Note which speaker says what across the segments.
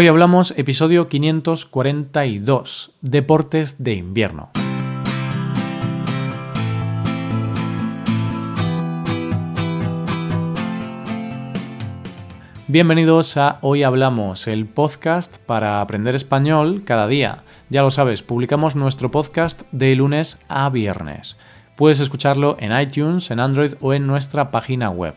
Speaker 1: Hoy hablamos episodio 542, Deportes de invierno. Bienvenidos a Hoy Hablamos, el podcast para aprender español cada día. Ya lo sabes, publicamos nuestro podcast de lunes a viernes. Puedes escucharlo en iTunes, en Android o en nuestra página web.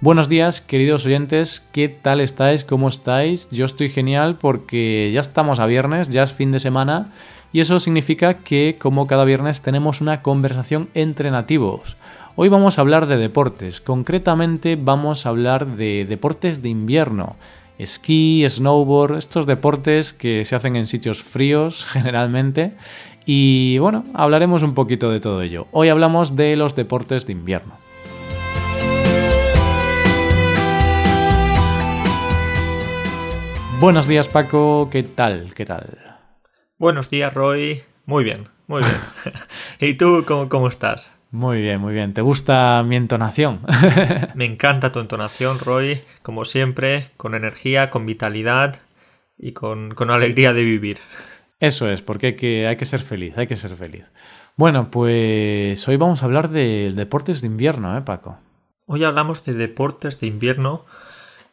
Speaker 1: Buenos días, queridos oyentes, ¿qué tal estáis? ¿Cómo estáis? Yo estoy genial porque ya estamos a viernes, ya es fin de semana y eso significa que como cada viernes tenemos una conversación entre nativos. Hoy vamos a hablar de deportes, concretamente vamos a hablar de deportes de invierno, esquí, snowboard, estos deportes que se hacen en sitios fríos generalmente y bueno, hablaremos un poquito de todo ello. Hoy hablamos de los deportes de invierno. Buenos días Paco, ¿qué tal? ¿Qué tal?
Speaker 2: Buenos días Roy, muy bien, muy bien. ¿Y tú cómo, cómo estás?
Speaker 1: Muy bien, muy bien. ¿Te gusta mi entonación?
Speaker 2: Me encanta tu entonación, Roy, como siempre, con energía, con vitalidad y con, con alegría de vivir.
Speaker 1: Eso es, porque hay que, hay que ser feliz, hay que ser feliz. Bueno, pues hoy vamos a hablar de deportes de invierno, ¿eh, Paco?
Speaker 2: Hoy hablamos de deportes de invierno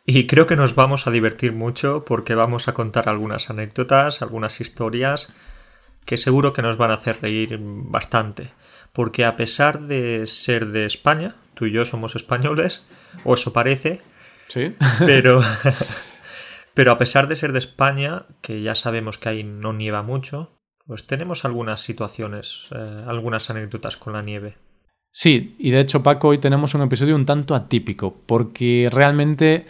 Speaker 2: y creo que nos vamos a divertir mucho porque vamos a contar algunas anécdotas, algunas historias que seguro que nos van a hacer reír bastante. Porque a pesar de ser de España, tú y yo somos españoles, o eso parece,
Speaker 1: sí.
Speaker 2: pero, pero a pesar de ser de España, que ya sabemos que ahí no nieva mucho, pues tenemos algunas situaciones, eh, algunas anécdotas con la nieve.
Speaker 1: Sí, y de hecho, Paco, hoy tenemos un episodio un tanto atípico, porque realmente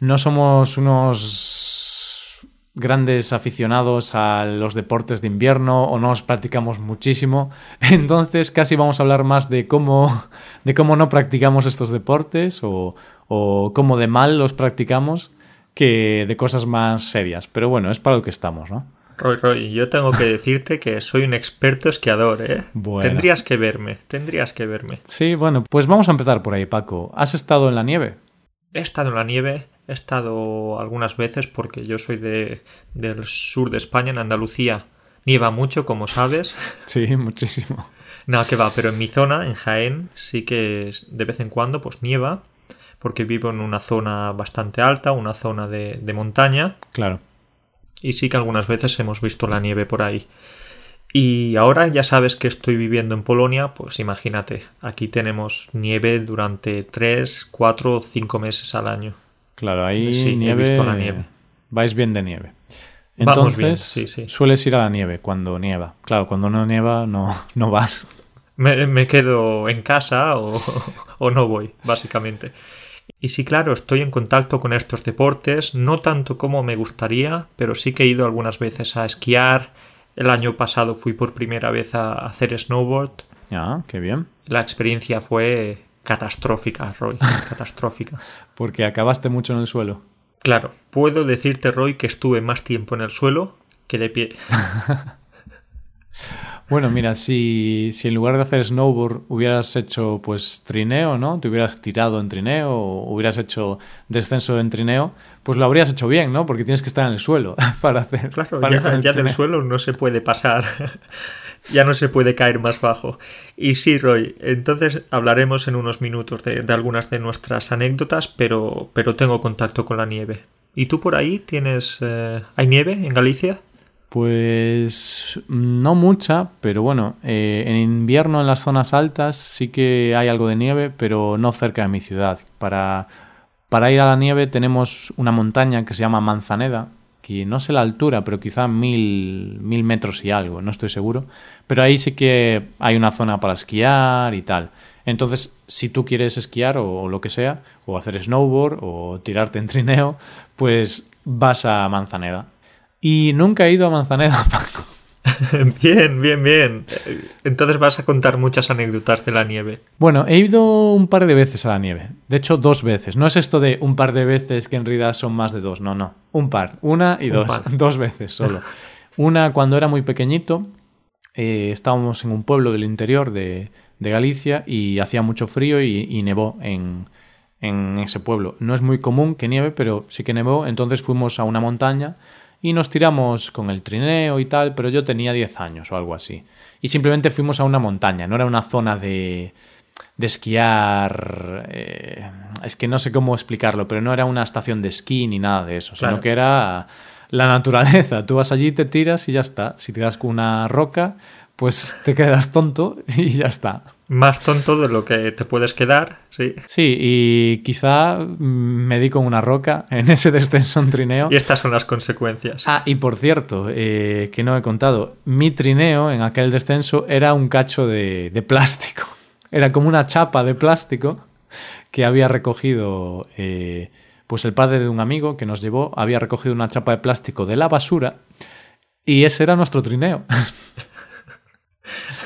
Speaker 1: no somos unos grandes aficionados a los deportes de invierno o no los practicamos muchísimo. Entonces casi vamos a hablar más de cómo, de cómo no practicamos estos deportes o, o cómo de mal los practicamos que de cosas más serias. Pero bueno, es para lo que estamos, ¿no?
Speaker 2: Roy, Roy, yo tengo que decirte que soy un experto esquiador, ¿eh? Tendrías que verme, tendrías que verme.
Speaker 1: Sí, bueno, pues vamos a empezar por ahí, Paco. ¿Has estado en la nieve?
Speaker 2: He estado en la nieve, he estado algunas veces porque yo soy de, del sur de España, en Andalucía. Nieva mucho, como sabes.
Speaker 1: Sí, muchísimo.
Speaker 2: Nada que va, pero en mi zona, en Jaén, sí que de vez en cuando pues nieva, porque vivo en una zona bastante alta, una zona de, de montaña.
Speaker 1: Claro
Speaker 2: y sí que algunas veces hemos visto la nieve por ahí. Y ahora ya sabes que estoy viviendo en Polonia, pues imagínate, aquí tenemos nieve durante 3, 4 5 meses al año.
Speaker 1: Claro, ahí sí, nieve, he visto la nieve. Vais bien de nieve.
Speaker 2: Entonces,
Speaker 1: Vamos
Speaker 2: bien, sí, sí.
Speaker 1: sueles ir a la nieve cuando nieva. Claro, cuando no nieva no, no vas.
Speaker 2: Me, me quedo en casa o, o no voy, básicamente. Y sí, claro, estoy en contacto con estos deportes, no tanto como me gustaría, pero sí que he ido algunas veces a esquiar. El año pasado fui por primera vez a hacer snowboard.
Speaker 1: Ah, qué bien.
Speaker 2: La experiencia fue catastrófica, Roy, catastrófica.
Speaker 1: Porque acabaste mucho en el suelo.
Speaker 2: Claro, puedo decirte, Roy, que estuve más tiempo en el suelo que de pie.
Speaker 1: Bueno, mira, si, si en lugar de hacer snowboard hubieras hecho pues trineo, ¿no? Te hubieras tirado en trineo o hubieras hecho descenso en trineo, pues lo habrías hecho bien, ¿no? Porque tienes que estar en el suelo para hacer.
Speaker 2: Claro,
Speaker 1: para
Speaker 2: ya, ya del suelo no se puede pasar. ya no se puede caer más bajo. Y sí, Roy, entonces hablaremos en unos minutos de, de algunas de nuestras anécdotas, pero, pero tengo contacto con la nieve. ¿Y tú por ahí tienes... Eh, ¿Hay nieve en Galicia?
Speaker 1: Pues no mucha, pero bueno, eh, en invierno en las zonas altas sí que hay algo de nieve, pero no cerca de mi ciudad. Para, para ir a la nieve tenemos una montaña que se llama Manzaneda, que no sé la altura, pero quizá mil, mil metros y algo, no estoy seguro. Pero ahí sí que hay una zona para esquiar y tal. Entonces, si tú quieres esquiar o, o lo que sea, o hacer snowboard o tirarte en trineo, pues vas a Manzaneda. Y nunca he ido a Manzaneda, Paco.
Speaker 2: bien, bien, bien. Entonces vas a contar muchas anécdotas de la nieve.
Speaker 1: Bueno, he ido un par de veces a la nieve. De hecho, dos veces. No es esto de un par de veces que en realidad son más de dos. No, no. Un par. Una y dos. Dos veces solo. Una cuando era muy pequeñito. Eh, estábamos en un pueblo del interior de, Galicia y hacía mucho frío y, nevó en, en ese pueblo. No es muy común que nieve, pero sí que nevó. Entonces fuimos a una montaña y nos tiramos con el trineo y tal, pero yo tenía 10 años o algo así. Y simplemente fuimos a una montaña, no era una zona de, de esquiar. Eh, es que no sé cómo explicarlo, pero no era una estación de esquí ni nada de eso, sino que era la naturaleza. Tú vas allí, te tiras y ya está. Si tiras con una roca, pues te quedas tonto y ya está.
Speaker 2: Más tonto de lo que te puedes quedar, sí.
Speaker 1: Sí, y quizá me di con una roca en ese descenso en trineo.
Speaker 2: Y estas son las consecuencias.
Speaker 1: Ah, y por cierto, eh, que no he contado, mi trineo en aquel descenso era un cacho de, plástico. Era como una chapa de plástico que había recogido eh, pues el padre de un amigo que nos llevó, había recogido una chapa de plástico de la basura y ese era nuestro trineo.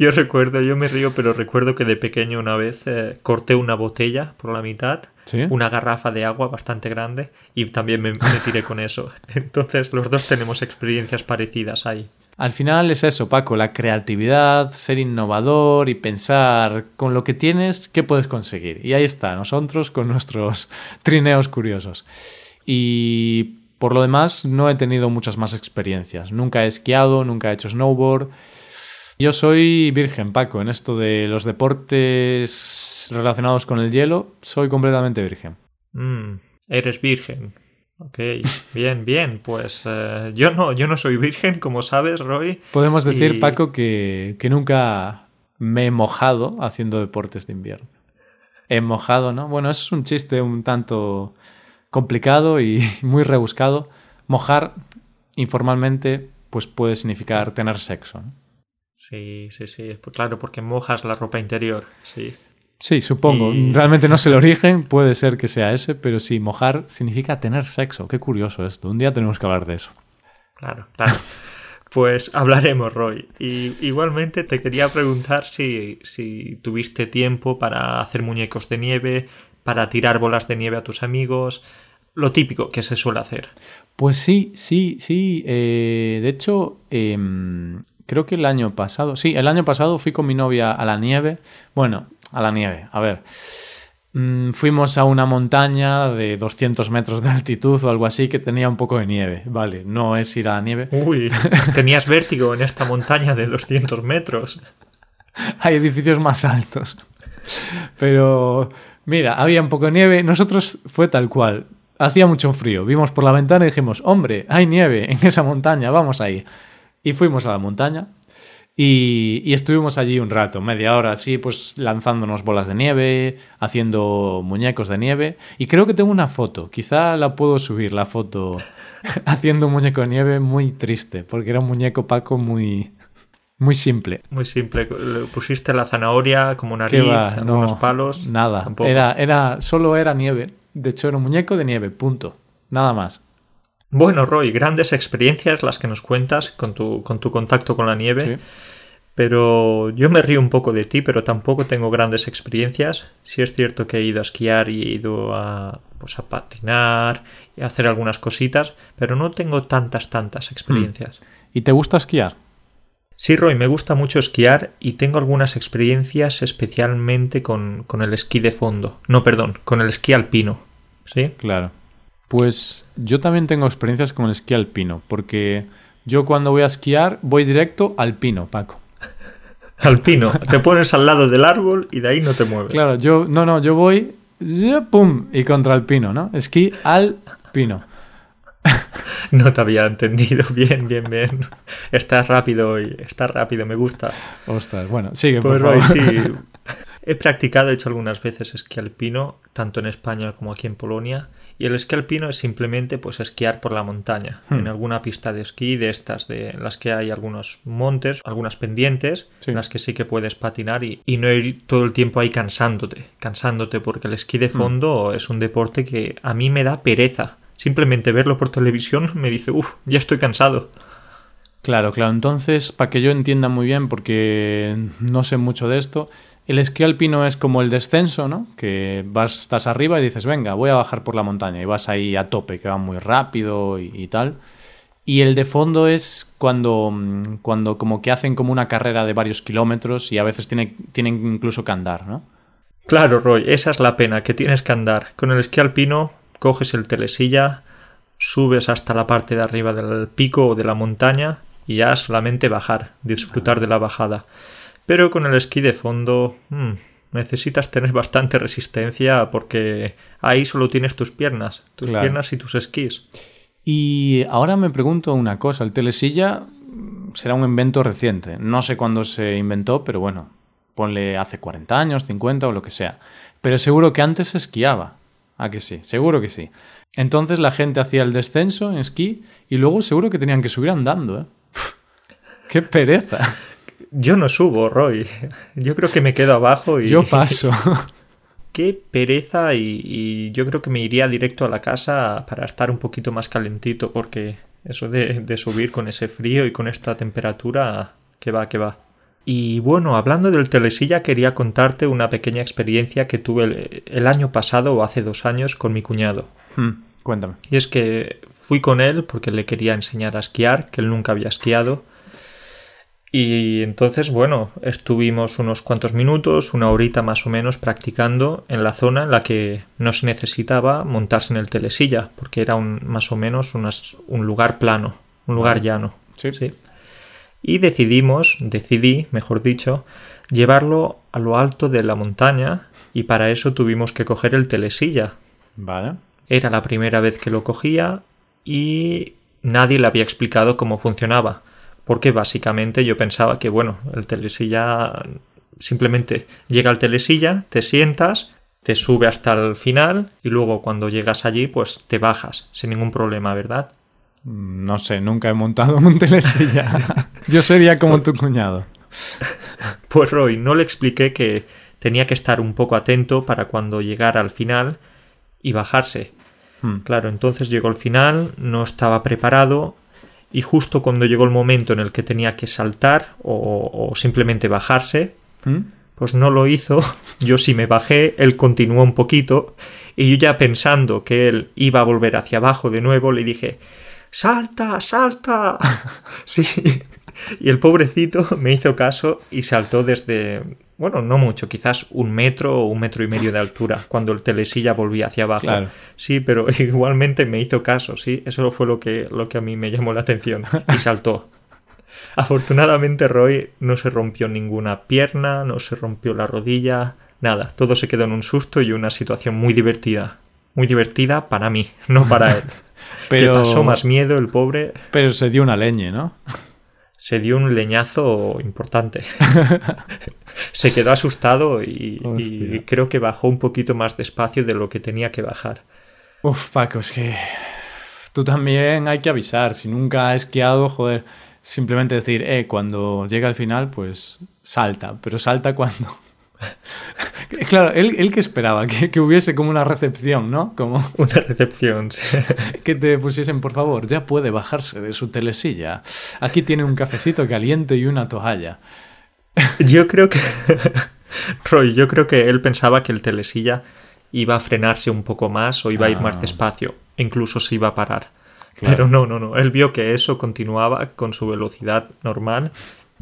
Speaker 2: Yo recuerdo, yo me río, pero recuerdo que de pequeño una vez eh, corté una botella por la mitad, una garrafa de agua bastante grande, y también me, tiré con eso. Entonces los dos tenemos experiencias parecidas ahí.
Speaker 1: Al final es eso, Paco, la creatividad, ser innovador y pensar con lo que tienes, ¿qué puedes conseguir? Y ahí está, nosotros con nuestros trineos curiosos. Y por lo demás, no he tenido muchas más experiencias. Nunca he esquiado, nunca he hecho snowboard. Yo soy virgen, Paco, en esto de los deportes relacionados con el hielo, soy completamente virgen.
Speaker 2: Mm, eres virgen. Ok, bien, bien. Pues eh, yo no, yo no soy virgen, como sabes, Roy.
Speaker 1: Podemos decir, Paco, que, que nunca me he mojado haciendo deportes de invierno. He mojado, ¿no? Bueno, eso es un chiste un tanto complicado y muy rebuscado. Mojar informalmente, pues puede significar tener sexo. ¿no?
Speaker 2: Sí, sí, sí. Claro, porque mojas la ropa interior. Sí.
Speaker 1: Sí, supongo. Realmente no sé el origen, puede ser que sea ese, pero sí, mojar significa tener sexo. Qué curioso esto. Un día tenemos que hablar de eso.
Speaker 2: Claro, claro. Pues hablaremos, Roy. Y igualmente te quería preguntar si, si tuviste tiempo para hacer muñecos de nieve, para tirar bolas de nieve a tus amigos, lo típico que se suele hacer.
Speaker 1: Pues sí, sí, sí. Eh, de hecho, em, creo que el año pasado, sí, el año pasado fui con mi novia a la nieve. Bueno, a la nieve, a ver. Mm, fuimos a una montaña de 200 metros de altitud o algo así que tenía un poco de nieve. Vale, no es ir a la nieve.
Speaker 2: Uy, tenías vértigo en esta montaña de 200 metros.
Speaker 1: Hay edificios más altos. Pero, mira, había un poco de nieve. Nosotros fue tal cual. Hacía mucho frío. Vimos por la ventana y dijimos, hombre, hay nieve en esa montaña, vamos ahí. Y fuimos a la montaña y, estuvimos allí un rato, media hora así, pues lanzándonos bolas de nieve, haciendo muñecos de nieve. Y creo que tengo una foto, quizá la puedo subir, la foto haciendo un muñeco de nieve muy triste, porque era un muñeco Paco muy, muy simple.
Speaker 2: Muy simple. Le pusiste la zanahoria como nariz, unos palos.
Speaker 1: Nada. Era, era, solo era nieve. De hecho, era un muñeco de nieve, punto. Nada más.
Speaker 2: Bueno, Roy, grandes experiencias las que nos cuentas con tu, con tu contacto con la nieve. Pero yo me río un poco de ti, pero tampoco tengo grandes experiencias. Sí es cierto que he ido a esquiar y he ido a, pues, a patinar y a hacer algunas cositas, pero no tengo tantas, tantas experiencias. Hmm.
Speaker 1: ¿Y te gusta esquiar?
Speaker 2: Sí, Roy, me gusta mucho esquiar y tengo algunas experiencias especialmente con, con el esquí de fondo. No, perdón, con el esquí alpino. ¿Sí?
Speaker 1: Claro. Pues yo también tengo experiencias con el esquí alpino, porque yo cuando voy a esquiar voy directo al pino, Paco.
Speaker 2: Alpino, te pones al lado del árbol y de ahí no te mueves.
Speaker 1: Claro, yo no, no, yo voy pum y contra el pino, ¿no? Esquí al pino.
Speaker 2: No te había entendido. Bien, bien, bien. Estás rápido hoy. Estás rápido, me gusta.
Speaker 1: Ostras, bueno, sigue, por pues,
Speaker 2: favor. Sí. He practicado, he hecho algunas veces esquí alpino, tanto en España como aquí en Polonia. Y el esquí alpino es simplemente pues esquiar por la montaña, hmm. en alguna pista de esquí de estas, de las que hay algunos montes, algunas pendientes, en las que sí que puedes patinar y, no ir todo el tiempo ahí cansándote, cansándote, porque el esquí de hmm. fondo es un deporte que a mí me da pereza. Simplemente verlo por televisión me dice, uff, ya estoy cansado.
Speaker 1: Claro, claro. Entonces, para que yo entienda muy bien, porque no sé mucho de esto, el esquí alpino es como el descenso, ¿no? Que vas, estás arriba y dices, venga, voy a bajar por la montaña y vas ahí a tope, que va muy rápido y, tal. Y el de fondo es cuando, mm, cuando como que hacen como una carrera de varios kilómetros y a veces tiene, tienen incluso que andar, ¿no?
Speaker 2: Claro, Roy, esa es la pena, que tienes que andar. Con el esquí alpino coges el telesilla, subes hasta la parte de arriba del pico o de la montaña y ya solamente bajar, disfrutar de la bajada. Pero con el esquí de fondo hmm, necesitas tener bastante resistencia porque ahí solo tienes tus piernas, tus
Speaker 1: Claro.
Speaker 2: piernas y tus esquís.
Speaker 1: Y ahora me pregunto una cosa, el telesilla será un invento reciente. No sé cuándo se inventó, pero bueno, ponle hace 40 años, 50 o lo que sea. Pero seguro que antes se esquiaba. ¿A que sí? Seguro que sí. Entonces la gente hacía el descenso en esquí y luego seguro que tenían que subir andando, ¿eh? ¡Qué pereza!
Speaker 2: Yo no subo, Roy. Yo creo que me quedo abajo y...
Speaker 1: Yo paso.
Speaker 2: Qué pereza y, y yo creo que me iría directo a la casa para estar un poquito más calentito porque eso de, de subir con ese frío y con esta temperatura, que va, que va. Y bueno, hablando del telesilla, quería contarte una pequeña experiencia que tuve el, el año pasado o hace dos años con mi cuñado.
Speaker 1: Hmm, cuéntame.
Speaker 2: Y es que fui con él porque le quería enseñar a esquiar, que él nunca había esquiado. Y entonces, bueno, estuvimos unos cuantos minutos, una horita más o menos, practicando en la zona en la que no se necesitaba montarse en el telesilla, porque era un, más o menos unas- un lugar plano, un lugar llano.
Speaker 1: Sí.
Speaker 2: Sí. Y decidimos, decidí, mejor dicho, llevarlo a lo alto de la montaña y para eso tuvimos que coger el telesilla,
Speaker 1: Vale.
Speaker 2: era la primera vez que lo cogía y nadie le había explicado cómo funcionaba. Porque básicamente yo pensaba que, bueno, el telesilla simplemente llega al telesilla, te sientas, te sube hasta el final y luego cuando llegas allí, pues te bajas sin ningún problema, ¿verdad?
Speaker 1: Mm, No sé, nunca he montado un telesilla. Yo sería como tu cuñado.
Speaker 2: Pues Roy, no le expliqué que tenía que estar un poco atento para cuando llegara al final y bajarse.
Speaker 1: Hmm.
Speaker 2: Claro, entonces llegó el final, no estaba preparado y justo cuando llegó el momento en el que tenía que saltar o, o simplemente bajarse,
Speaker 1: ¿Mm?
Speaker 2: pues no lo hizo. Yo sí me bajé, él continuó un poquito y yo ya pensando que él iba a volver hacia abajo de nuevo, le dije, ¡Salta, salta! sí. Y el pobrecito me hizo caso y saltó desde, bueno, no mucho, quizás un metro o un metro y medio de altura, cuando el telesilla volvía hacia abajo.
Speaker 1: Claro.
Speaker 2: Sí, pero igualmente me hizo caso, sí. Eso fue lo que, lo que a mí me llamó la atención. Y saltó. Afortunadamente Roy no se rompió ninguna pierna, no se rompió la rodilla, nada. Todo se quedó en un susto y una situación muy divertida. Muy divertida para mí, no para él.
Speaker 1: Pero,
Speaker 2: Que pasó más miedo el pobre.
Speaker 1: pero se dio una leñe, ¿no?
Speaker 2: Se dio un leñazo importante. se quedó asustado y, creo que bajó un poquito más despacio de lo que tenía que bajar.
Speaker 1: Uf, Paco, es que tú también hay que avisar. Si nunca has esquiado, joder, simplemente decir, eh, cuando llega al final, pues salta, pero salta cuando. claro, él, él que esperaba que, que hubiese como una recepción, ¿no? Como
Speaker 2: Una recepción. sí.
Speaker 1: que te pusiesen, por favor, ya puede bajarse de su telesilla. Aquí tiene un cafecito caliente y una toalla.
Speaker 2: Yo creo que. Roy, yo creo que él pensaba que el telesilla iba a frenarse un poco más o iba a ir más
Speaker 1: Ah.
Speaker 2: despacio, incluso se iba a parar.
Speaker 1: Claro.
Speaker 2: Pero no, no, no. Él vio que eso continuaba con su velocidad normal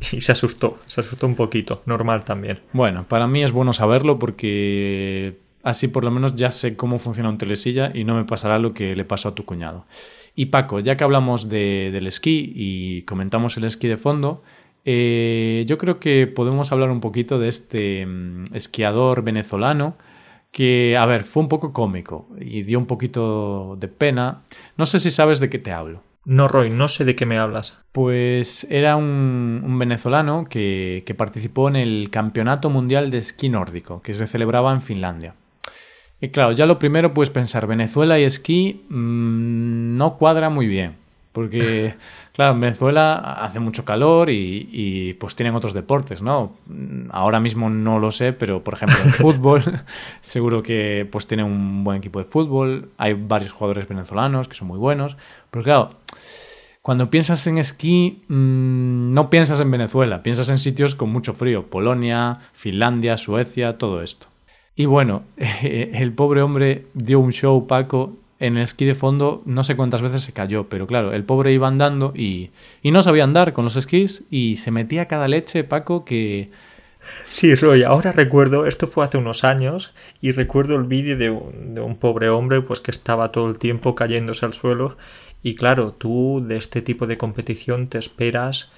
Speaker 2: y se asustó. Se asustó un poquito. Normal también.
Speaker 1: Bueno, para mí es bueno saberlo porque así por lo menos ya sé cómo funciona un telesilla y no me pasará lo que le pasó a tu cuñado. Y Paco, ya que hablamos de- del esquí y comentamos el esquí de fondo, eh, yo creo que podemos hablar un poquito de este mm, esquiador venezolano que, a ver, fue un poco cómico y dio un poquito de pena. No sé si sabes de qué te hablo.
Speaker 2: No, Roy, no sé de qué me hablas.
Speaker 1: Pues era un, venezolano que, que participó en el Campeonato Mundial de Esquí Nórdico, que se celebraba en Finlandia. Y claro, ya lo primero puedes pensar, Venezuela y esquí mm, no cuadra muy bien. Porque, claro, en Venezuela hace mucho calor y, y, pues tienen otros deportes, ¿no? Mm, Ahora mismo no lo sé, pero por ejemplo en fútbol, seguro que pues tienen un buen equipo de fútbol, hay varios jugadores venezolanos que son muy buenos, pero claro, cuando piensas en esquí, mmm, no piensas en Venezuela, piensas en sitios con mucho frío, Polonia, Finlandia, Suecia, todo esto. Y bueno, el pobre hombre dio un show, Paco, en el esquí de fondo no sé cuántas veces se cayó, pero claro, el pobre iba andando y, y no sabía andar con los esquís y se metía cada leche, Paco, que...
Speaker 2: Sí, Roy, ahora recuerdo, esto fue hace unos años, y recuerdo el vídeo de un, de un pobre hombre pues que estaba todo el tiempo cayéndose al suelo, y claro, tú de este tipo de competición te esperas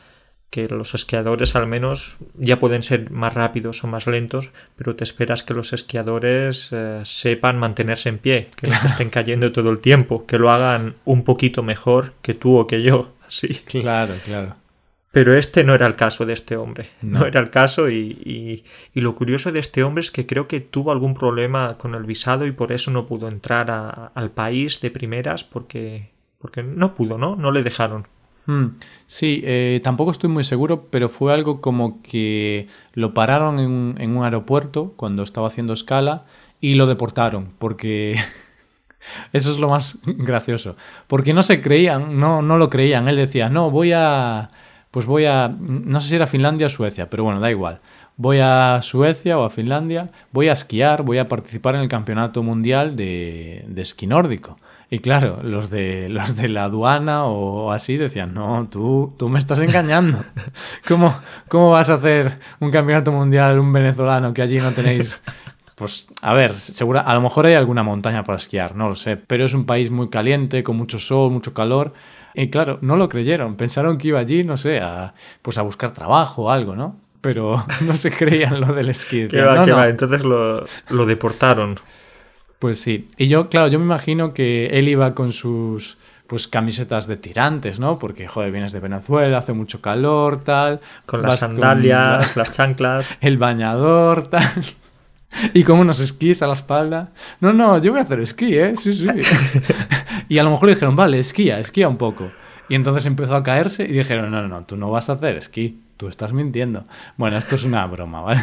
Speaker 2: que los esquiadores al menos ya pueden ser más rápidos o más lentos, pero te esperas que los esquiadores eh, sepan mantenerse en pie, que no estén cayendo todo el tiempo, que lo hagan un poquito mejor que tú o que yo. Sí.
Speaker 1: Claro, claro.
Speaker 2: Pero este no era el caso de este hombre. No, no era el caso y, y, y, lo curioso de este hombre es que creo que tuvo algún problema con el visado y por eso no pudo entrar a, al país de primeras porque, porque no pudo, ¿no? No le dejaron.
Speaker 1: Hmm. Sí, eh, tampoco estoy muy seguro, pero fue algo como que lo pararon en un, aeropuerto cuando estaba haciendo escala y lo deportaron, porque eso es lo más gracioso, porque no se creían, no, no lo creían, él decía, no, voy a, pues voy a, no sé si era Finlandia o Suecia, pero bueno, da igual, voy a Suecia o a Finlandia, voy a esquiar, voy a participar en el campeonato mundial de esquí nórdico. Y claro, los de, los de la aduana o así decían, no, tú, tú me estás engañando. ¿Cómo, ¿Cómo vas a hacer un campeonato mundial un venezolano que allí no tenéis... Pues a ver, segura, a lo mejor hay alguna montaña para esquiar, no lo sé, pero es un país muy caliente, con mucho sol, mucho calor. Y claro, no lo creyeron, pensaron que iba allí, no sé, a, pues a buscar trabajo o algo, ¿no? Pero no se creían lo del esquí.
Speaker 2: ¿Qué va,
Speaker 1: no,
Speaker 2: qué
Speaker 1: no.
Speaker 2: va? Entonces lo, lo deportaron.
Speaker 1: Pues sí. Y yo, claro, yo me imagino que él iba con sus pues camisetas de tirantes, ¿no? Porque, joder, vienes de Venezuela, hace mucho calor, tal.
Speaker 2: Con las sandalias, con la... las chanclas.
Speaker 1: El bañador, tal. Y como unos esquís a la espalda. No, no, yo voy a hacer esquí, ¿eh? Sí, sí. y a lo mejor le dijeron, vale, esquía, esquía un poco. Y entonces empezó a caerse y dijeron, no, no, no, tú no vas a hacer esquí, tú estás mintiendo. Bueno, esto es una broma, ¿vale?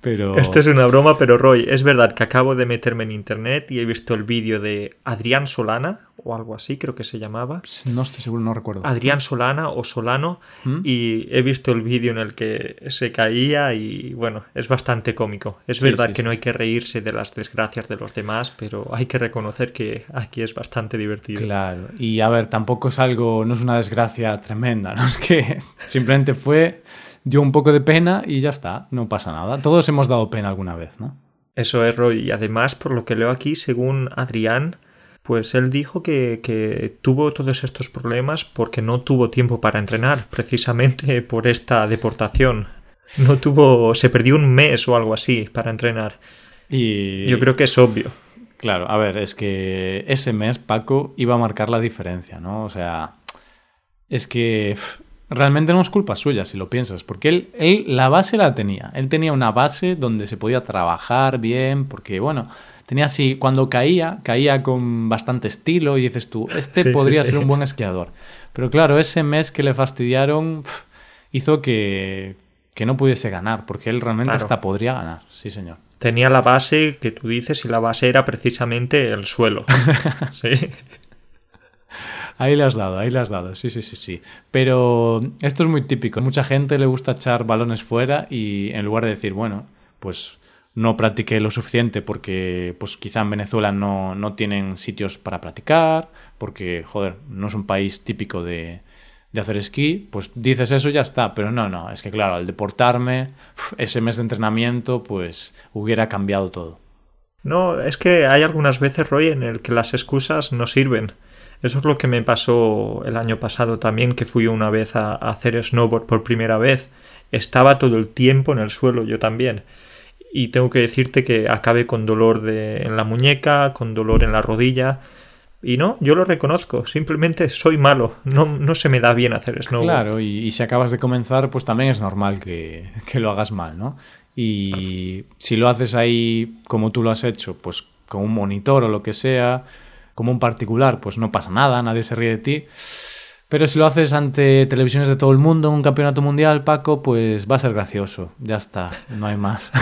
Speaker 1: Pero...
Speaker 2: Esto es una broma, pero Roy, es verdad que acabo de meterme en internet y he visto el vídeo de Adrián Solana, o algo así, creo que se llamaba.
Speaker 1: No estoy seguro, no recuerdo.
Speaker 2: Adrián Solana o Solano, ¿Mm? y he visto el vídeo en el que se caía y bueno, es bastante cómico. Es sí, verdad sí, que sí, no hay que reírse de las desgracias de los demás, pero hay que reconocer que aquí es bastante divertido.
Speaker 1: Claro, y a ver, tampoco es algo, no es una desgracia tremenda, ¿no? Es que simplemente fue dio un poco de pena y ya está, no pasa nada. Todos hemos dado pena alguna vez, ¿no?
Speaker 2: Eso es, Roy. Y además, por lo que leo aquí, según Adrián, pues él dijo que, que, tuvo todos estos problemas porque no tuvo tiempo para entrenar, precisamente por esta deportación. No tuvo. se perdió un mes o algo así para entrenar.
Speaker 1: Y.
Speaker 2: Yo creo que es obvio.
Speaker 1: Claro, a ver, es que ese mes Paco iba a marcar la diferencia, ¿no? O sea. Es que realmente no es culpa suya si lo piensas, porque él, él la base la tenía. Él tenía una base donde se podía trabajar bien, porque bueno, tenía así, cuando caía, caía con bastante estilo y dices tú, este sí, podría sí, ser sí. un buen esquiador. Pero claro, ese mes que le fastidiaron pff, hizo que, que no pudiese ganar, porque él realmente claro. hasta podría ganar, sí señor.
Speaker 2: Tenía la base que tú dices y la base era precisamente el suelo. sí.
Speaker 1: Ahí le has dado, ahí le has dado, sí, sí, sí, sí. Pero esto es muy típico. Mucha gente le gusta echar balones fuera y en lugar de decir, bueno, pues no practiqué lo suficiente porque pues quizá en Venezuela no, no tienen sitios para practicar, porque, joder, no es un país típico de, de hacer esquí, pues dices eso y ya está. Pero no, no, es que claro, al deportarme, ese mes de entrenamiento, pues hubiera cambiado todo.
Speaker 2: No, es que hay algunas veces, Roy, en el que las excusas no sirven. Eso es lo que me pasó el año pasado también, que fui una vez a, a, hacer snowboard por primera vez. Estaba todo el tiempo en el suelo, yo también. Y tengo que decirte que acabé con dolor de, en la muñeca, con dolor en la rodilla. Y no, yo lo reconozco, simplemente soy malo, no, no se me da bien hacer snowboard.
Speaker 1: Claro, y, y si acabas de comenzar, pues también es normal que, que lo hagas mal, ¿no? Y si lo haces ahí como tú lo has hecho, pues con un monitor o lo que sea, como un particular, pues no pasa nada, nadie se ríe de ti. Pero si lo haces ante televisiones de todo el mundo en un campeonato mundial, Paco, pues va a ser gracioso. Ya está, no hay más.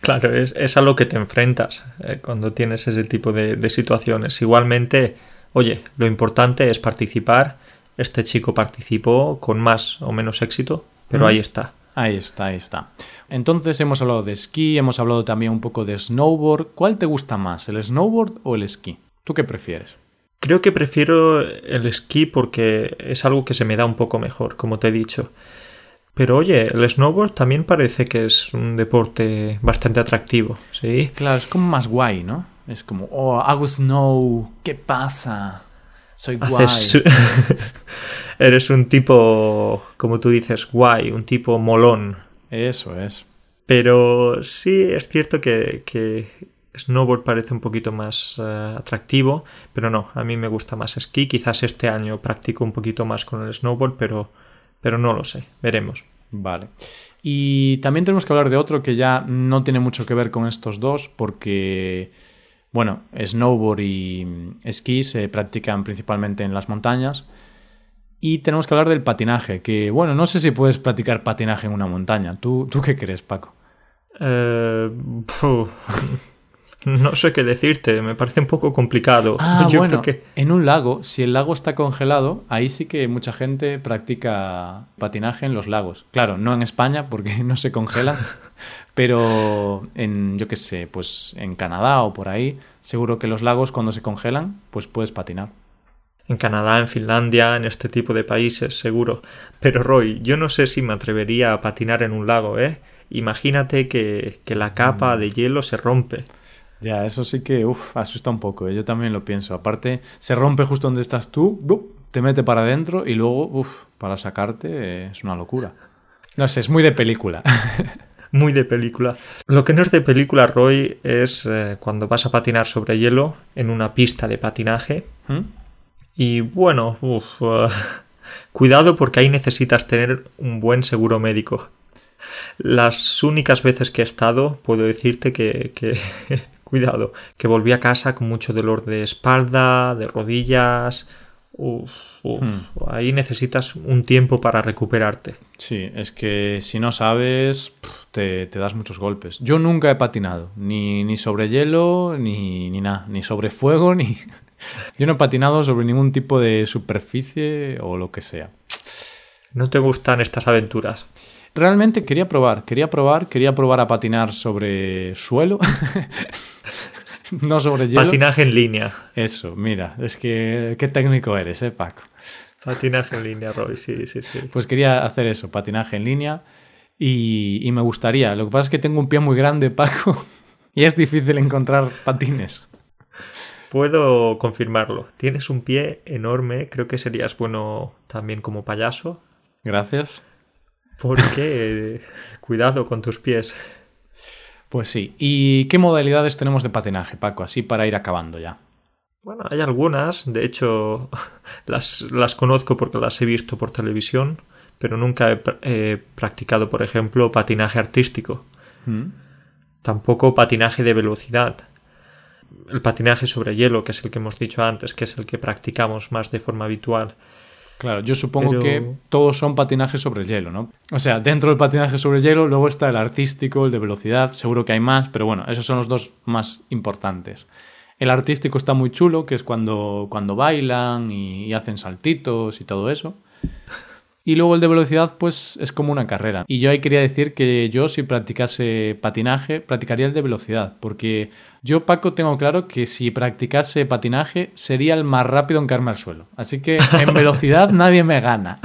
Speaker 2: Claro, es, es a lo que te enfrentas eh, cuando tienes ese tipo de, de situaciones. Igualmente, oye, lo importante es participar este chico participó con más o menos éxito, pero ahí está.
Speaker 1: Ahí está, ahí está. Entonces hemos hablado de esquí, hemos hablado también un poco de snowboard. ¿Cuál te gusta más, el snowboard o el esquí? ¿Tú qué prefieres?
Speaker 2: Creo que prefiero el esquí porque es algo que se me da un poco mejor, como te he dicho. Pero oye, el snowboard también parece que es un deporte bastante atractivo, ¿sí?
Speaker 1: Claro, es como más guay, ¿no? Es como, oh, hago snow, ¿qué pasa? Soy guay.
Speaker 2: Eres un tipo, como tú dices, guay, un tipo molón.
Speaker 1: Eso es.
Speaker 2: Pero sí, es cierto que, que snowboard parece un poquito más eh, atractivo, pero no, a mí me gusta más esquí. Quizás este año practico un poquito más con el snowboard, pero, pero no lo sé, veremos.
Speaker 1: Vale. Y también tenemos que hablar de otro que ya no tiene mucho que ver con estos dos, porque, bueno, snowboard y esquí se practican principalmente en las montañas. Y tenemos que hablar del patinaje, que bueno, no sé si puedes practicar patinaje en una montaña. ¿Tú, tú qué crees, Paco?
Speaker 2: Eh, no sé qué decirte, me parece un poco complicado.
Speaker 1: Ah, bueno, en un lago, si el lago está congelado, ahí sí que mucha gente practica patinaje en los lagos. Claro, no en España porque no se congelan, pero en, yo qué sé, pues en Canadá o por ahí, seguro que los lagos cuando se congelan, pues puedes patinar
Speaker 2: en Canadá, en Finlandia, en este tipo de países, seguro. Pero Roy, yo no sé si me atrevería a patinar en un lago, ¿eh? Imagínate que, la capa de hielo se rompe.
Speaker 1: Ya, eso sí que, uff, asusta un poco, ¿eh? yo también lo pienso. Aparte, se rompe justo donde estás tú, te mete para adentro y luego, uff, para sacarte eh, es una locura. No sé, es muy de película.
Speaker 2: muy de película. Lo que no es de película, Roy, es eh, cuando vas a patinar sobre hielo en una pista de patinaje. ¿Mm? Y bueno, uh, cuidado porque ahí necesitas tener un buen seguro médico. Las únicas veces que he estado, puedo decirte que, que cuidado, que volví a casa con mucho dolor de espalda, de rodillas. Uf, hmm. Ahí necesitas un tiempo para recuperarte.
Speaker 1: Sí, es que si no sabes, te, das muchos golpes. Yo nunca he patinado, ni, ni sobre hielo, ni, ni nada, ni sobre fuego, ni, yo no he patinado sobre ningún tipo de superficie o lo que sea.
Speaker 2: ¿No te gustan estas aventuras?
Speaker 1: Realmente quería probar, quería probar, quería probar a patinar sobre suelo. no sobre hielo.
Speaker 2: Patinaje en línea.
Speaker 1: Eso, mira, es que qué técnico eres, ¿eh, Paco?
Speaker 2: Patinaje en línea, Roy, sí, sí, sí.
Speaker 1: Pues quería hacer eso, patinaje en línea. Y, y me gustaría. Lo que pasa es que tengo un pie muy grande, Paco, y es difícil encontrar patines.
Speaker 2: Puedo confirmarlo. Tienes un pie enorme. Creo que serías bueno también como payaso.
Speaker 1: Gracias.
Speaker 2: Porque cuidado con tus pies.
Speaker 1: Pues sí. ¿Y qué modalidades tenemos de patinaje, Paco? Así para ir acabando ya.
Speaker 2: Bueno, hay algunas. De hecho, las, las conozco porque las he visto por televisión. Pero nunca he, practicado, por ejemplo, patinaje artístico. Mm. Tampoco patinaje de velocidad el patinaje sobre hielo, que es el que hemos dicho antes, que es el que practicamos más de forma habitual.
Speaker 1: Claro, yo supongo que todos son patinajes sobre hielo, ¿no? O sea, dentro del patinaje sobre hielo luego está el artístico, el de velocidad, seguro que hay más, pero bueno, esos son los dos más importantes. El artístico está muy chulo, que es cuando, cuando bailan y hacen saltitos y todo eso. Y luego el de velocidad, pues es como una carrera. Y yo ahí quería decir que yo, si practicase patinaje, practicaría el de velocidad. Porque yo, Paco, tengo claro que si practicase patinaje, sería el más rápido en caerme al suelo. Así que en velocidad nadie me gana.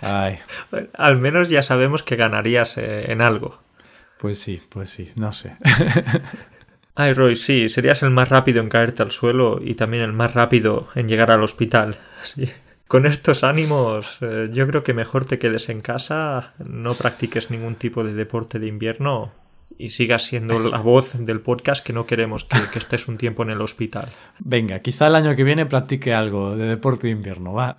Speaker 2: Ay. Al menos ya sabemos que ganarías eh, en algo.
Speaker 1: Pues sí, pues sí, no sé.
Speaker 2: Ay, Roy, sí, serías el más rápido en caerte al suelo y también el más rápido en llegar al hospital. Sí con estos ánimos, eh, yo creo que mejor te quedes en casa, no practiques ningún tipo de deporte de invierno y sigas siendo la voz del podcast que no queremos que, estés un tiempo en el hospital.
Speaker 1: Venga, quizá el año que viene practique algo de deporte de invierno, va.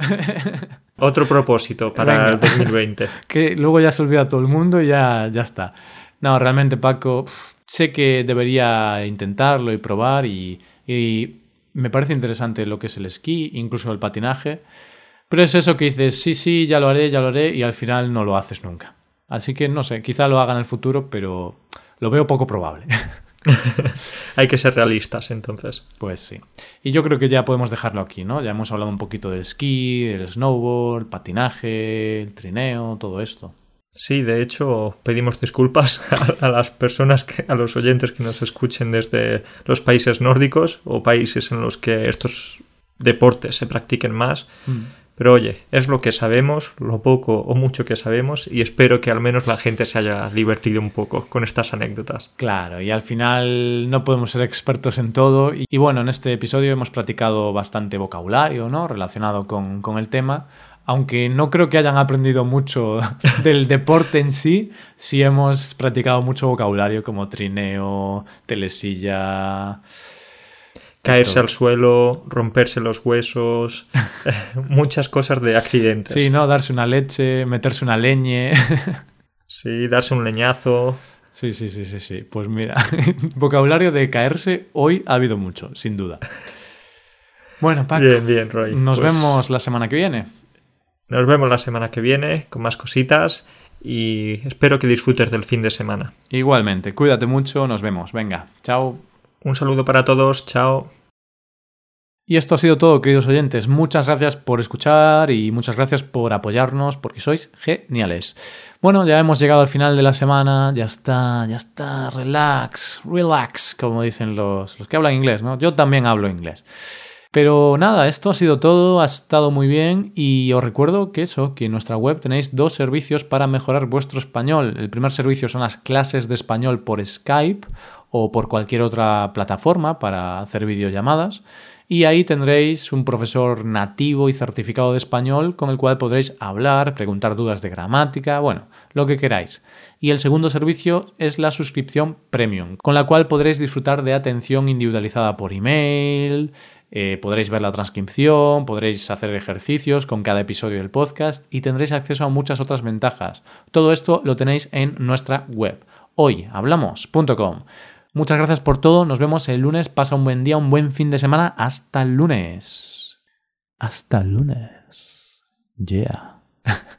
Speaker 2: Otro propósito para el 2020.
Speaker 1: Que luego ya se olvida todo el mundo y ya, ya está. No, realmente Paco, sé que debería intentarlo y probar y, y me parece interesante lo que es el esquí, incluso el patinaje. Pero es eso que dices, sí, sí, ya lo haré, ya lo haré, y al final no lo haces nunca. Así que no sé, quizá lo haga en el futuro, pero lo veo poco probable.
Speaker 2: Hay que ser realistas, entonces.
Speaker 1: Pues sí. Y yo creo que ya podemos dejarlo aquí, ¿no? Ya hemos hablado un poquito del esquí, del snowboard, el patinaje, el trineo, todo esto.
Speaker 2: Sí, de hecho, pedimos disculpas a, las personas, que, a los oyentes que nos escuchen desde los países nórdicos o países en los que estos deportes se practiquen más. Mm. Pero oye, es lo que sabemos, lo poco o mucho que sabemos, y espero que al menos la gente se haya divertido un poco con estas anécdotas.
Speaker 1: Claro, y al final no podemos ser expertos en todo. Y, bueno, en este episodio hemos platicado bastante vocabulario, ¿no? Relacionado con, con el tema aunque no creo que hayan aprendido mucho del deporte en sí, sí hemos practicado mucho vocabulario como trineo, telesilla.
Speaker 2: Caerse al suelo, romperse los huesos, muchas cosas de accidentes.
Speaker 1: Sí, ¿no? Darse una leche, meterse una leñe.
Speaker 2: sí, darse un leñazo.
Speaker 1: Sí, sí, sí, sí, sí. Pues mira, vocabulario de caerse hoy ha habido mucho, sin duda. Bueno, Paco.
Speaker 2: Bien, bien, Roy.
Speaker 1: Nos pues vemos la semana que viene.
Speaker 2: Nos vemos la semana que viene con más cositas y espero que disfrutes del fin de semana.
Speaker 1: Igualmente, cuídate mucho, nos vemos. Venga, chao.
Speaker 2: Un saludo para todos, chao.
Speaker 1: Y esto ha sido todo, queridos oyentes. Muchas gracias por escuchar y muchas gracias por apoyarnos porque sois geniales. Bueno, ya hemos llegado al final de la semana, ya está, ya está, relax, relax, como dicen los, los que hablan inglés, ¿no? Yo también hablo inglés. Pero nada, esto ha sido todo, ha estado muy bien y os recuerdo que eso, que en nuestra web tenéis dos servicios para mejorar vuestro español. El primer servicio son las clases de español por Skype o por cualquier otra plataforma para hacer videollamadas. Y ahí tendréis un profesor nativo y certificado de español con el cual podréis hablar, preguntar dudas de gramática, bueno, lo que queráis. Y el segundo servicio es la suscripción premium, con la cual podréis disfrutar de atención individualizada por email, eh, podréis ver la transcripción, podréis hacer ejercicios con cada episodio del podcast y tendréis acceso a muchas otras ventajas. Todo esto lo tenéis en nuestra web, hoyhablamos.com. Muchas gracias por todo, nos vemos el lunes, pasa un buen día, un buen fin de semana, hasta el lunes. Hasta el lunes. Yeah.